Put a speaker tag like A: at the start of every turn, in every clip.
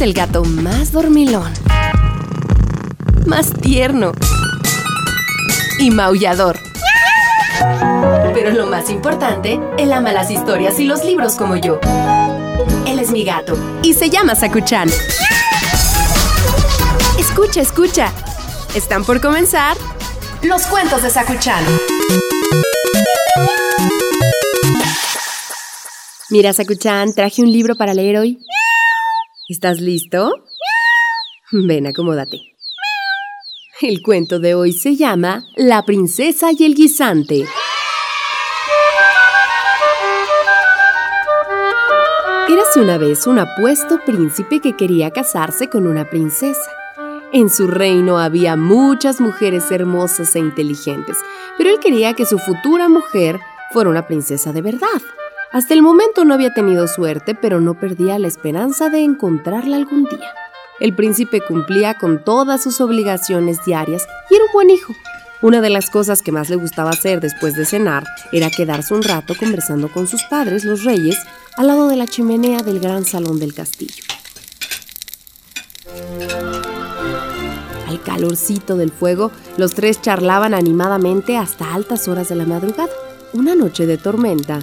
A: es el gato más dormilón, más tierno y maullador. Pero lo más importante, él ama las historias y los libros como yo. Él es mi gato y se llama Sakuchan. Escucha, escucha. Están por comenzar los cuentos de Sakuchan. Mira, Sakuchan, traje un libro para leer hoy. ¿Estás listo? Ven, acomódate. El cuento de hoy se llama La princesa y el guisante. Érase una vez un apuesto príncipe que quería casarse con una princesa. En su reino había muchas mujeres hermosas e inteligentes, pero él quería que su futura mujer fuera una princesa de verdad. Hasta el momento no había tenido suerte, pero no perdía la esperanza de encontrarla algún día. El príncipe cumplía con todas sus obligaciones diarias y era un buen hijo. Una de las cosas que más le gustaba hacer después de cenar era quedarse un rato conversando con sus padres, los reyes, al lado de la chimenea del gran salón del castillo. Al calorcito del fuego, los tres charlaban animadamente hasta altas horas de la madrugada. Una noche de tormenta,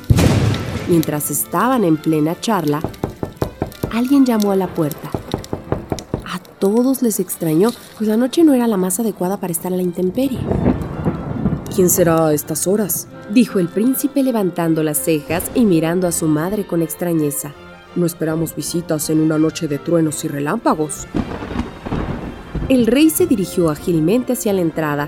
A: Mientras estaban en plena charla, alguien llamó a la puerta. A todos les extrañó, pues la noche no era la más adecuada para estar a la intemperie.
B: ¿Quién será a estas horas?
A: dijo el príncipe levantando las cejas y mirando a su madre con extrañeza.
B: No esperamos visitas en una noche de truenos y relámpagos.
A: El rey se dirigió ágilmente hacia la entrada.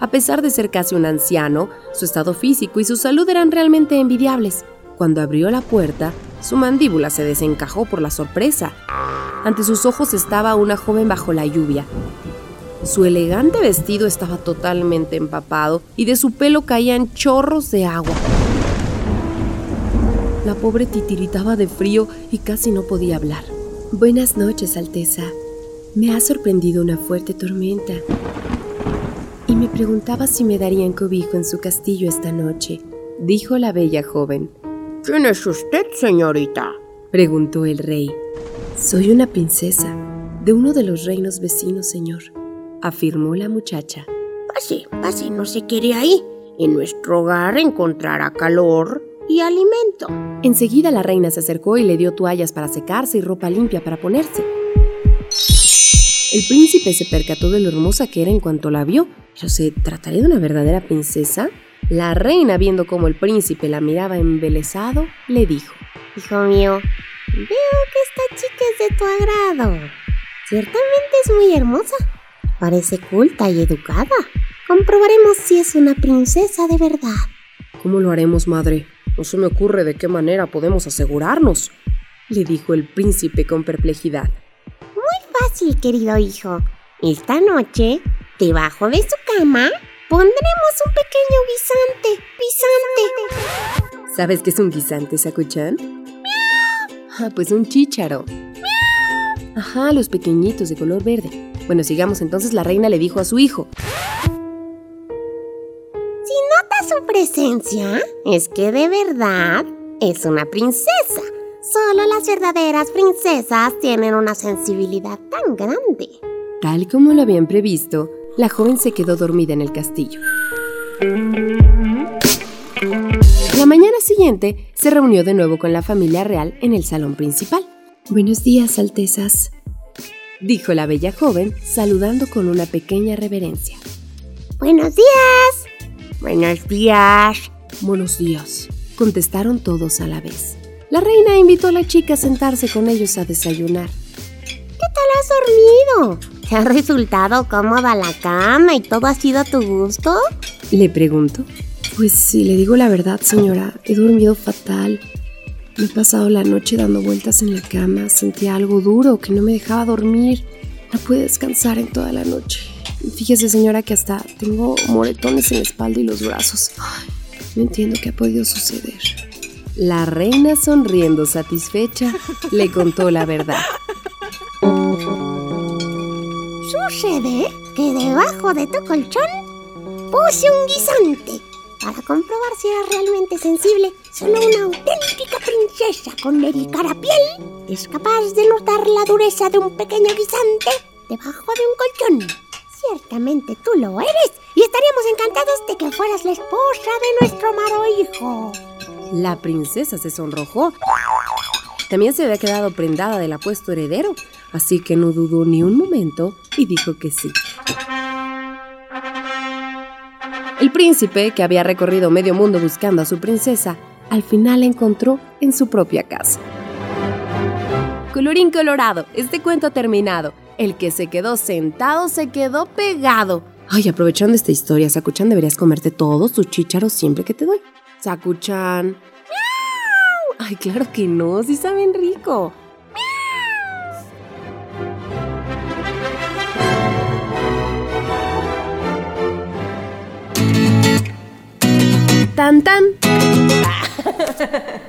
A: A pesar de ser casi un anciano, su estado físico y su salud eran realmente envidiables. Cuando abrió la puerta, su mandíbula se desencajó por la sorpresa. Ante sus ojos estaba una joven bajo la lluvia. Su elegante vestido estaba totalmente empapado y de su pelo caían chorros de agua. La pobre titiritaba de frío y casi no podía hablar. Buenas noches, Alteza. Me ha sorprendido una fuerte tormenta. Y me preguntaba si me darían cobijo en su castillo esta noche, dijo la bella joven.
C: ¿Quién es usted, señorita?
A: preguntó el rey. Soy una princesa de uno de los reinos vecinos, señor, afirmó la muchacha.
C: Pase, pase, no se quiere ahí. En nuestro hogar encontrará calor y alimento.
A: Enseguida la reina se acercó y le dio toallas para secarse y ropa limpia para ponerse. El príncipe se percató de lo hermosa que era en cuanto la vio. ¿Pero se trataría de una verdadera princesa? La reina, viendo cómo el príncipe la miraba embelesado, le dijo,
D: Hijo mío, veo que esta chica es de tu agrado. Ciertamente es muy hermosa. Parece culta y educada. Comprobaremos si es una princesa de verdad.
B: ¿Cómo lo haremos, madre? No se me ocurre de qué manera podemos asegurarnos,
A: le dijo el príncipe con perplejidad.
D: Fácil, querido hijo. Esta noche, debajo de su cama, Pondremos un pequeño guisante. Guisante.
A: ¿Sabes qué es un guisante, Sakuchan? Ah, pues un chícharo. Ajá, los pequeñitos de color verde. Bueno, sigamos entonces, la reina le dijo a su hijo.
D: Si nota su presencia, es que de verdad es una princesa. Las verdaderas princesas tienen una sensibilidad tan grande.
A: Tal como lo habían previsto, la joven se quedó dormida en el castillo. La mañana siguiente se reunió de nuevo con la familia real en el salón principal. Buenos días, Altezas, dijo la bella joven, saludando con una pequeña reverencia.
D: Buenos días.
C: Buenos días.
B: Buenos días,
A: contestaron todos a la vez. La reina invitó a la chica a sentarse con ellos a desayunar.
D: ¿Qué tal has dormido? ¿Te ha resultado cómoda la cama y todo ha sido a tu gusto?
A: Le pregunto.
B: Pues si le digo la verdad, señora, he dormido fatal. Me he pasado la noche dando vueltas en la cama, sentía algo duro que no me dejaba dormir. No pude descansar en toda la noche. Fíjese, señora, que hasta tengo moretones en la espalda y los brazos. no entiendo qué ha podido suceder.
A: La reina, sonriendo satisfecha, le contó la verdad.
D: Sucede que debajo de tu colchón puse un guisante para comprobar si era realmente sensible. Solo una auténtica
C: princesa con el carapiel es capaz de notar la dureza de un pequeño guisante debajo de un colchón. Ciertamente tú lo eres y estaríamos encantados de que fueras la esposa de nuestro amado hijo.
A: La princesa se sonrojó. También se había quedado prendada del apuesto heredero, así que no dudó ni un momento y dijo que sí. El príncipe, que había recorrido medio mundo buscando a su princesa, al final la encontró en su propia casa. Colorín colorado, este cuento ha terminado. El que se quedó sentado se quedó pegado. Ay, aprovechando esta historia, Sakuchan, deberías comerte todos tus chícharos siempre que te doy. Sakuchan. Ay, claro que no, sí saben rico. Tan tan.